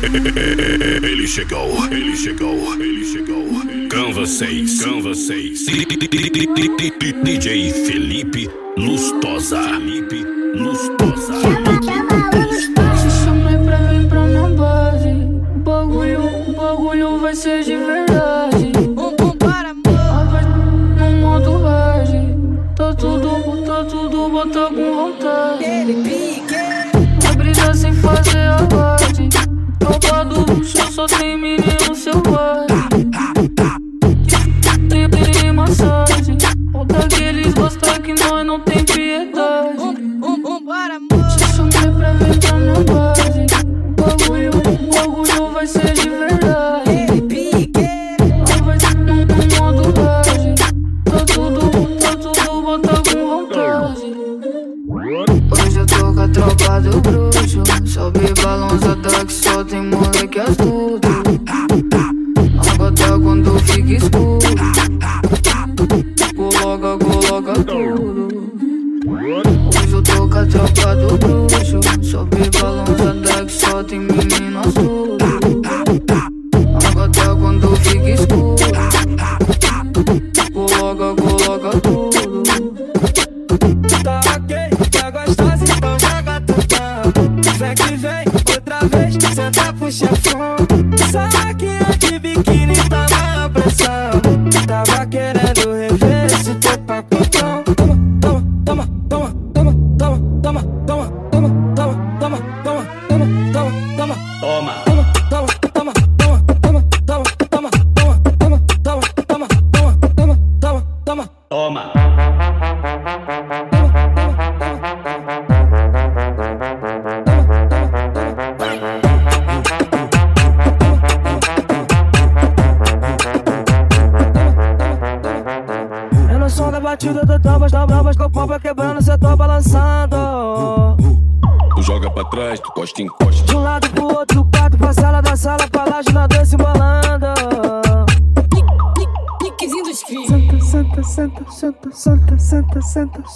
Ele chegou, ele chegou, ele chegou. Canva 6, Canva 6. DJ Felipe Lustosa. Felipe Lustosa. Chama pra mim pra minha base. O bagulho, o bagulho vai ser divertido. balões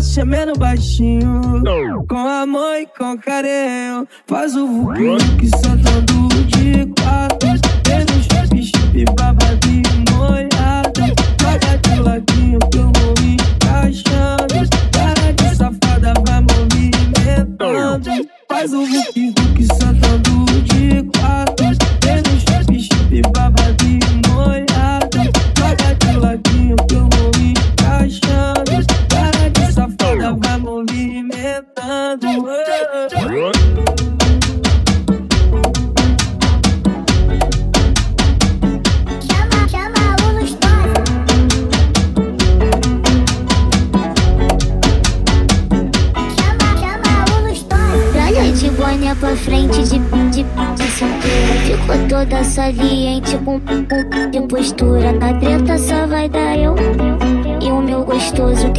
Chamando baixinho. Com amor e com carinho. Faz o vulcão que sentando tá de quatro.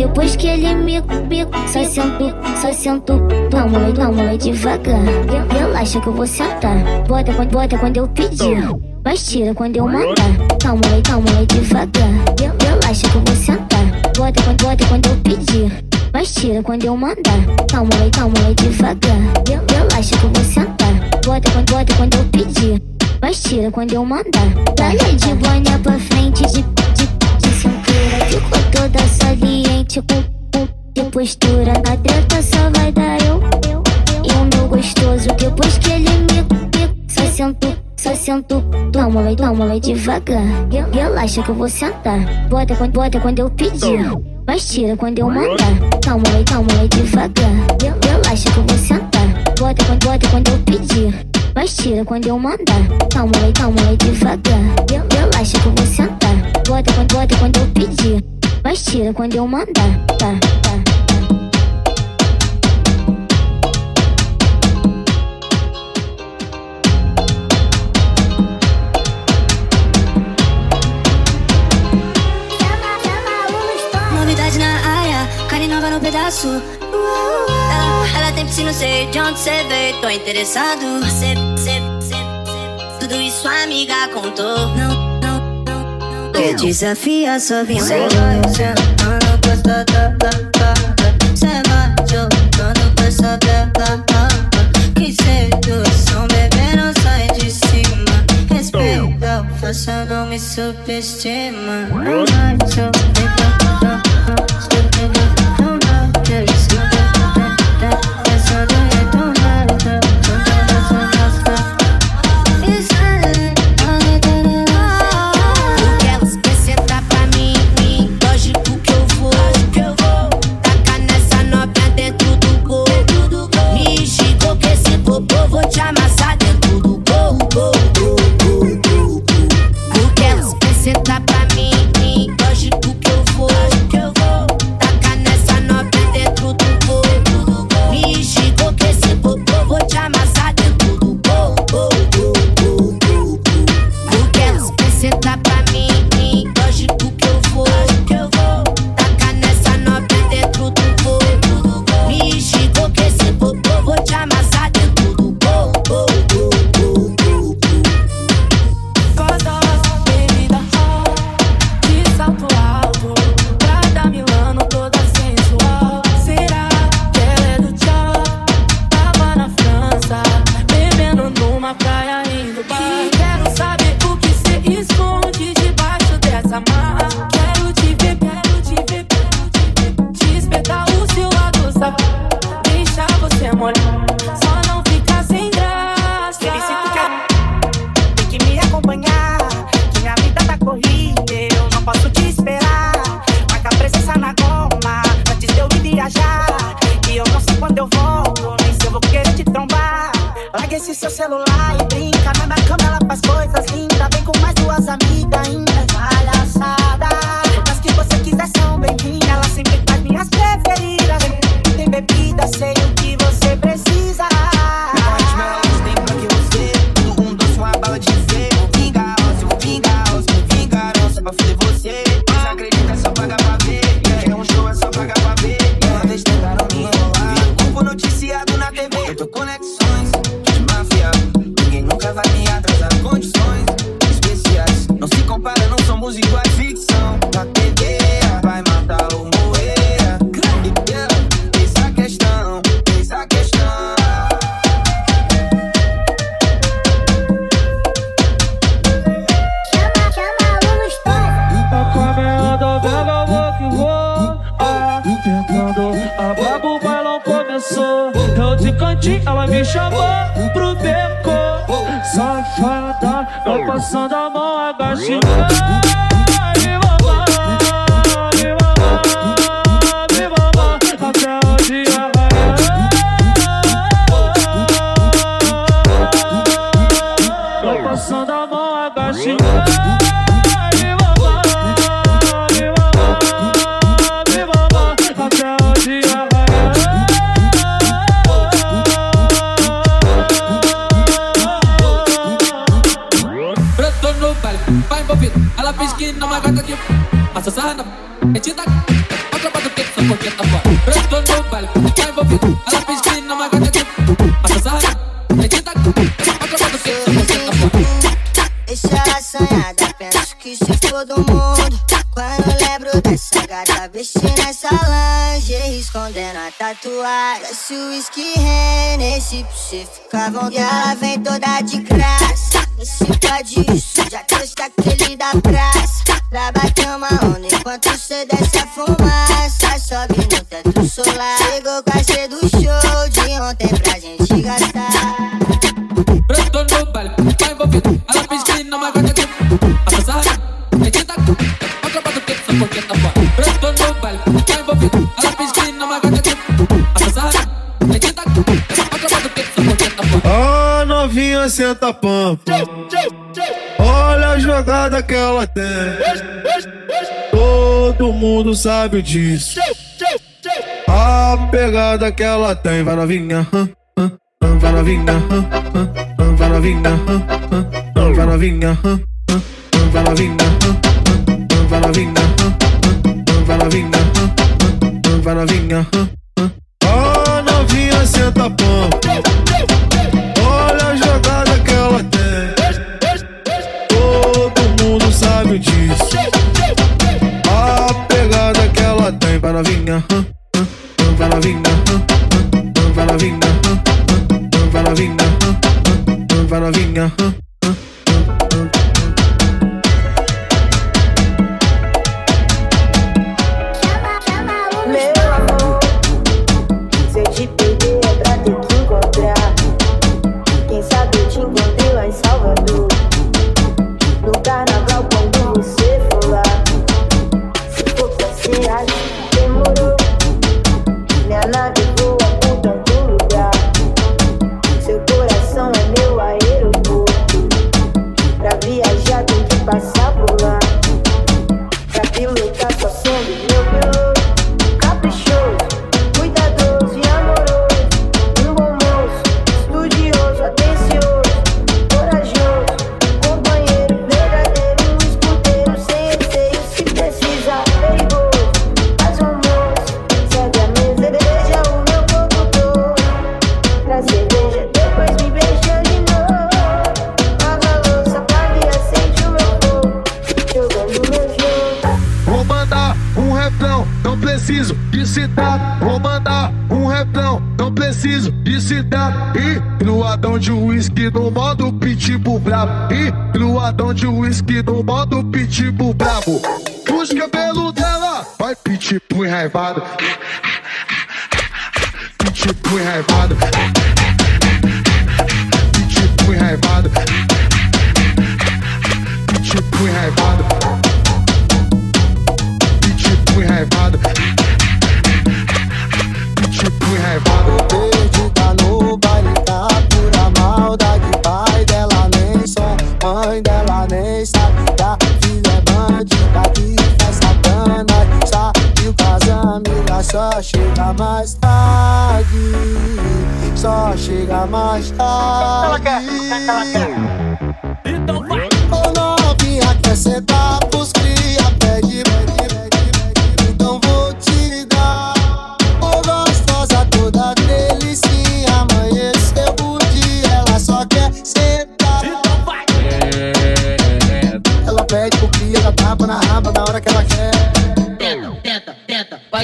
Depois que ele me, me só sento, só sento. Vamos, vamos devagar. Relaxa que eu vou sentar. Bota, bota quando eu pedir. Mas tira quando eu mandar. Calma aí, calma aí, devagar. Relaxa que eu vou sentar. Bota, bota quando eu pedir. Mas tira quando eu mandar. Calma calma aí, devagar. Relaxa que eu vou sentar. Bota, bota quando eu pedir. Mas tira quando eu mandar. Dá-lhe de boné pra frente, de, de, de cintura. Ficou toda saliente com, com de postura. Na treta só vai dar eu, eu, e o meu gostoso. Depois que ele me, me só sento, só sento. Toma, vai, toma, vai devagar. Relaxa que eu vou sentar. Bota, bota quando eu pedir. Mas tira quando eu mandar. Calma aí, calma aí, devagar. Relaxa que eu vou sentar. Bota, bota quando eu pedir. Mas tira quando eu mandar. Calma aí, calma aí, devagar. Mas tira quando eu mandar. Tá, tá. Novidade na área, carne nova no pedaço. Ela, ela tem piscina, sei de onde cê veio, tô interessado. Tudo isso a amiga contou. Não, não, não, não. Que desafia sua vai sentando com essa tata, Cê vai jogando com essa tata. Que sedução, bebê, não sai de cima. Respeita, faça, não me subestima. Vai subestima. atuar. Desce o whisky Hennessy pra cê ficar vontade. E ela vem toda de graça. você pode disso, já trouxe aquele da praça. Pra bater uma onda enquanto cê desce a fumaça. Sobe novinha senta pampa. Olha a jogada que ela tem. Todo mundo sabe disso. A pegada que ela tem. Vai novinha, vai novinha, vai novinha, vai novinha, vai novinha, vai novinha, vai novinha, vai novinha. Ó novinha senta pampa.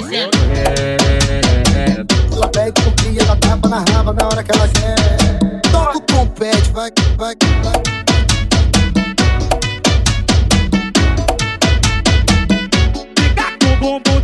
fazendo. É. Ela pede com pia, ela tapa na raba na hora que ela quer. Toca o trompete, vai, vai, vai. Fica com o bumbum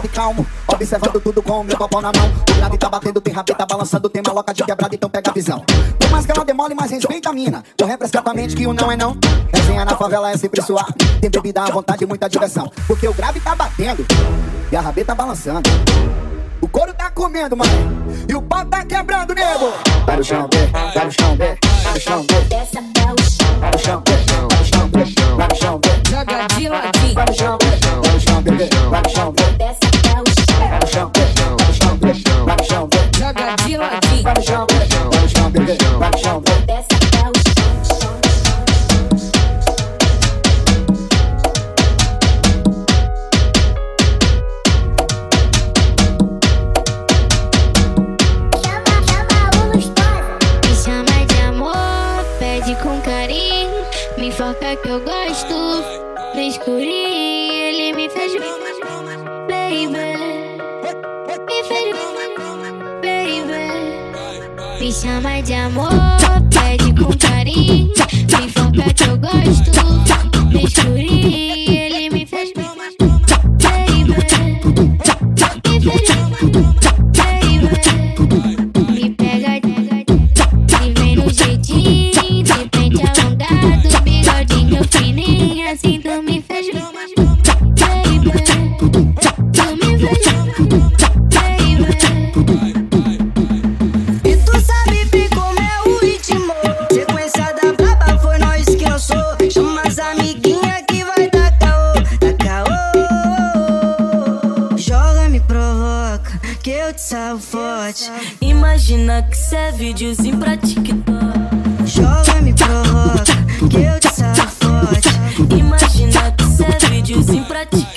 de calmo. Observando tudo com o meu copão na mão. O grave tá batendo, tem rabeta balançando, tem maloca de quebrada, então pega a visão. Por mais que ela demole, mais respeita a mina. Eu refresca mente que o não é não. Resenha na favela é sempre suar. Tem bebida à vontade e muita diversão. Porque o grave tá batendo e a rabeta balançando. O couro tá comendo, mano. E o pau tá quebrando, nego. Vai no chão, vê, vai no chão, vê, vai no chão, vê. Desce até o chão. Vai no chão, vê, vai no chão, vê, vai no chão, vê. Joga de ladinho. Vai no chão, vê, vai no chão, bebê, vai no chão, vê. Desce Vai no chão, vai no chão, bebê, vai no com carinho. Me foca que eu gosto. No Me chama de amor, pede com carinho. Me foca que eu gosto. No escurinho, forte. Imagina que cê é videozinho pra TikTok. Joga, me provoca, que eu te salvo forte. Imagina que cê é videozinho pra TikTok.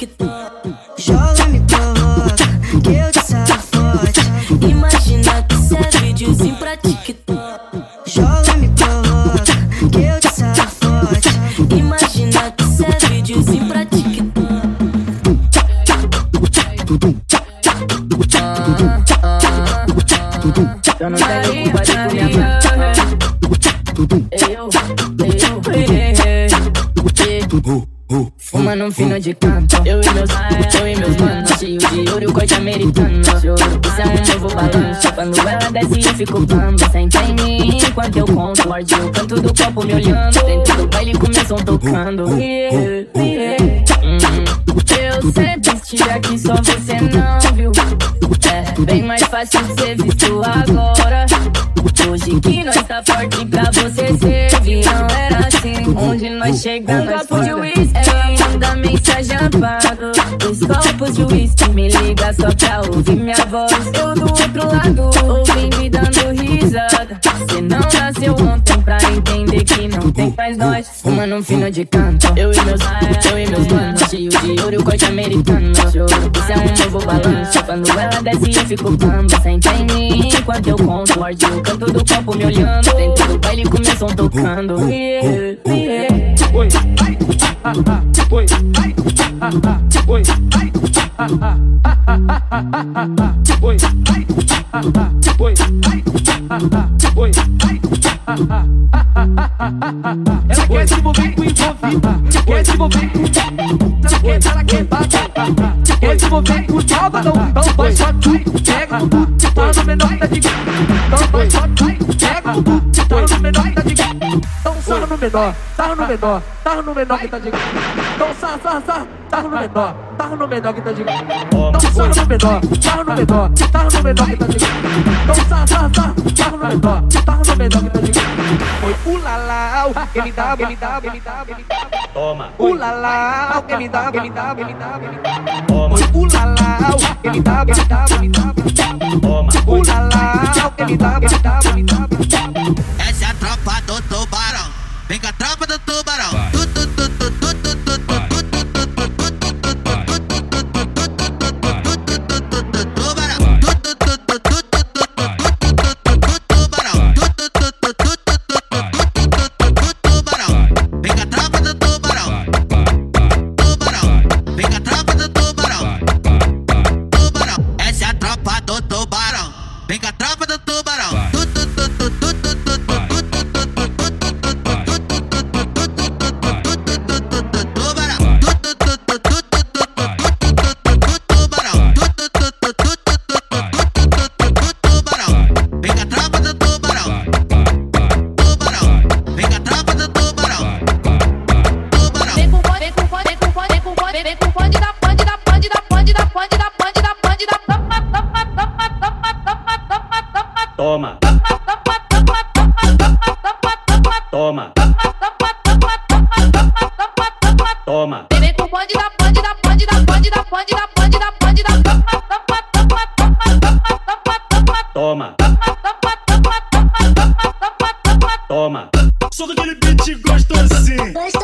Fico bambo Senta em mim enquanto eu conto Morde o canto do copo me olhando. Dentro do baile começam tocando Yeah, yeah. Hum, Eu sempre estive aqui, só você não viu. É bem mais fácil ser visto agora. Hoje que nós tá forte pra você servir Não era assim, onde nós chegamos Nós copo de whisky, manda mensagem apago Dois copos de whisky, me liga só pra ouvir minha voz. Eu do outro lado, nós. Fumando um fino de canto. Eu e meus, eu e meus manos. Cheio de ouro e corte americano. Isso é um novo balanço. Quando ela desce, eu fico bambo. Senta em mim enquanto eu conto. Morde o canto do copo me olhando. Dentro do baile começam tocando. Yeah, yeah. Oi, ah, ah, oi, ah, ah, oi, ah, ah, oi, ah, ah, oi, oi, ela quer se envolver com envolvido, quer se envolver com ela quer, ela quer bater, quer se envolver com sábado, então vai só tu, pega o bumbum, tá no menor da diga, então vai só tu, pega o bumbum, tá no menor da diga, sarro no menor, sarro no menor, sarro no menor que tá de. Então sarro, sarro, sarro, sarro no menor, sarro no menor que tá de. Então sarro no menor, sarro no menor, sarro no menor que tá de. Então sarro, sarro, sarro, sarro no menor, sarro no menor que tá de. Foi o lalau, ele dá, ele dá, ele dá, ele dá. Toma. O que me dá, me dá, me dá, me dá. Toma. O que me dá, me dá, me dá. Toma. O que me dá, me dá, ele dá. Essa é a tropa do tubarão. Vem com a tropa do tubarão. Tu, Toma. Vem com bonde da bonde da bonde da bonde da bonde da bonde da bonde da Toma. Toma. Sou daquele beat gostosinho. Gosta,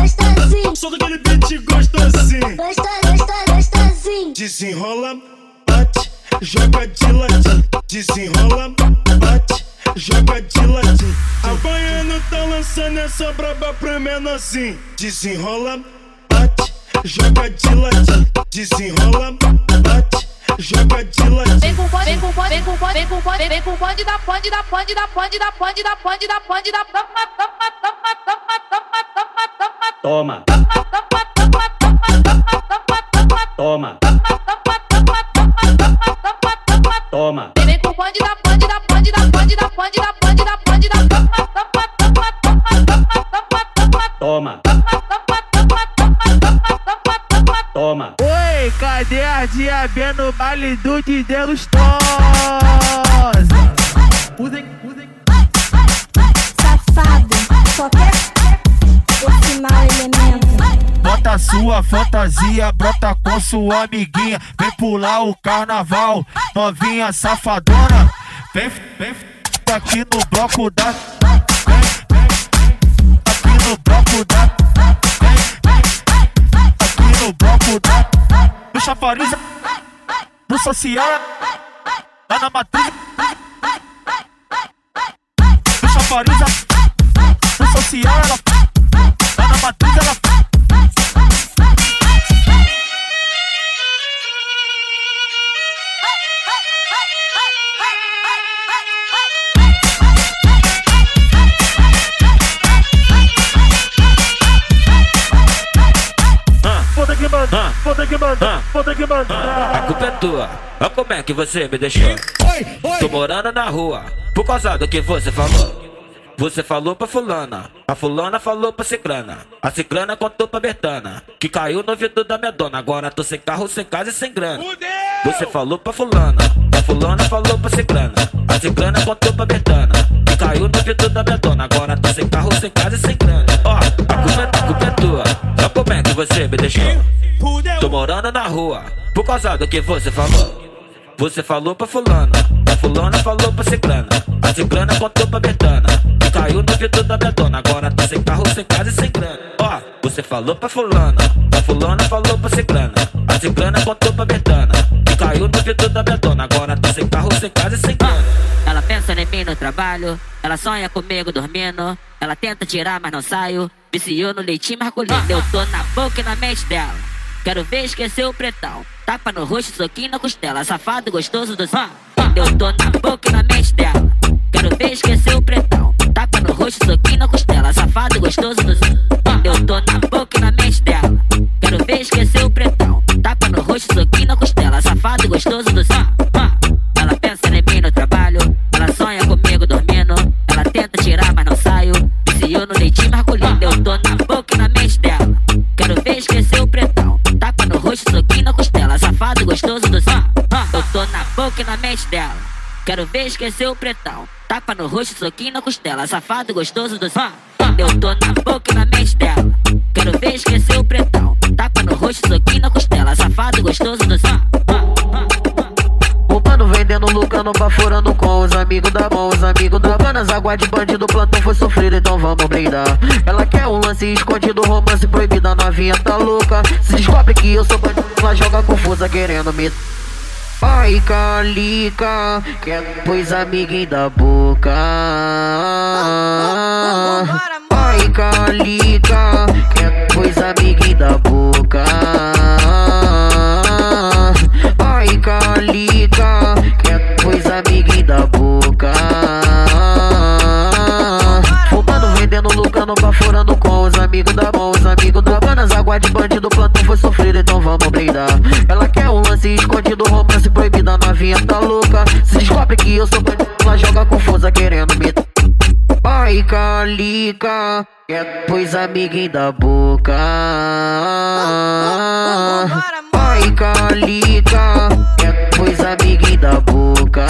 gostosinho. Sou daquele beat gostosinho. Gosta, gostosinho. Desenrola, bate, joga de ladinho. Desenrola, bate, joga de essa braba premendo assim. Desenrola, bate, joga de latim. Desenrola, bate, joga de latim. Vem com pode, vem com pode, vem com pode, vem com pode, vem com pode, dá pode, dá pode, dá pode, dá pode, dá pode, dá pode, dá da. toma, toma, toma, toma, toma, toma. Toma. Toma. Toma. Baile do DJ Lustosa? Usem, usem. Safado, só quer esse mau elemento. Bota sua fantasia, brota com sua amiguinha. Vem pular o carnaval, novinha safadona. Vem, vem aqui no bloco da. Vem, vem, aqui no bloco da. Vem, vem, aqui no bloco da. No chafariz, no social, lá na matriz. No chafariz, no social, ela. Lá na matriz, ela. Tua. Olha como é que você me deixou. Tô morando na rua, por causa do que você falou. Você falou pra fulana, a fulana falou pra ciclana. A ciclana contou pra Bertana, que caiu no ouvido da minha dona. Agora tô sem carro, sem casa e sem grana. Você falou pra fulana, a fulana falou pra ciclana. A ciclana contou pra Bertana, que caiu no ouvido da minha dona. Agora tô sem carro, sem casa e sem grana. Ó, a culpa, é- a culpa é tua. Olha como é que você me deixou. Tô morando na rua, por causa do que você falou. Você falou pra fulana, a fulana falou pra ciclana. A ciclana contou pra Bertana. vidro da dona. Agora tá sem carro, sem casa e sem grana. Ó, você falou pra fulana, a fulana falou pra ciclana. A ciclana contou pra Betana. Caiu no vidro da dona. Agora tá sem carro, sem casa e sem grana. Ela pensa em mim no trabalho, ela sonha comigo dormindo. Ela tenta tirar, mas não saio. Viciou no leitinho masculino. Eu tô na boca e na mente dela. Quero ver esquecer o pretão. Tapa no rosto, soquinho na costela. Safado gostoso do som. Eu tô na boca e na mente dela. Quero ver esquecer o pretão. Tapa no rosto, soquinho na costela. Safado gostoso do som. Eu tô na boca e na mente dela. Quero ver esquecer o pretão. Tapa no rosto, soquinho na costela. Safado gostoso do som. Na mente dela. Quero ver esquecer o pretão. Tapa no rosto, soquinho na costela. Safado gostoso do som. Eu tô na boca e na mente dela. Quero ver esquecer o pretão. Tapa no rosto, soquinho na costela. Safado gostoso do som. O mano vendendo, lucrando, baforando com os amigos da mão, os amigos da Banas, água de bandido, plantão foi sofrido, então vamos brindar. Ela quer um lance escondido, romance proibida, novinha tá louca. Se descobre que eu sou bandido, ela joga confusa querendo me. Ai, calica, quer pois amiguinho da boca. Ai, calica, quer pois amiguinho da boca. Ai, calica, quer pois amiguinho da boca. Fumando, vendendo, lucrando, baforando com amigos da mão, os amigos da banas, água de bandido, plantão foi sofrido, então vamos brindar. Ela quer um lance escondido, romance proibido, a novinha tá louca. Se descobre que eu sou bandido, ela joga confusa querendo me. Ai, calica, é pois amiguinho da boca. Ai, calica, é pois amiguinho da boca.